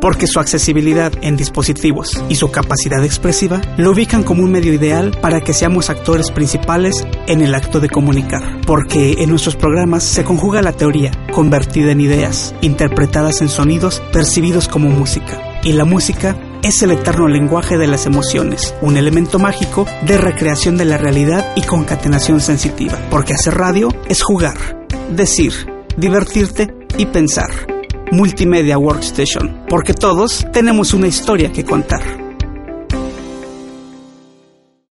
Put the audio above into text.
porque su accesibilidad en dispositivos y su capacidad expresiva lo ubican como un medio ideal para que seamos actores principales en el acto de comunicar, porque en nuestros programas se conjuga la teoría, convertida en ideas, interpretadas en sonidos percibidos como música, y la música es el eterno lenguaje de las emociones, un elemento mágico de recreación de la realidad y concatenación sensitiva, porque hacer radio es jugar, decir, divertirte y pensar. Multimedia Workstation, porque todos tenemos una historia que contar.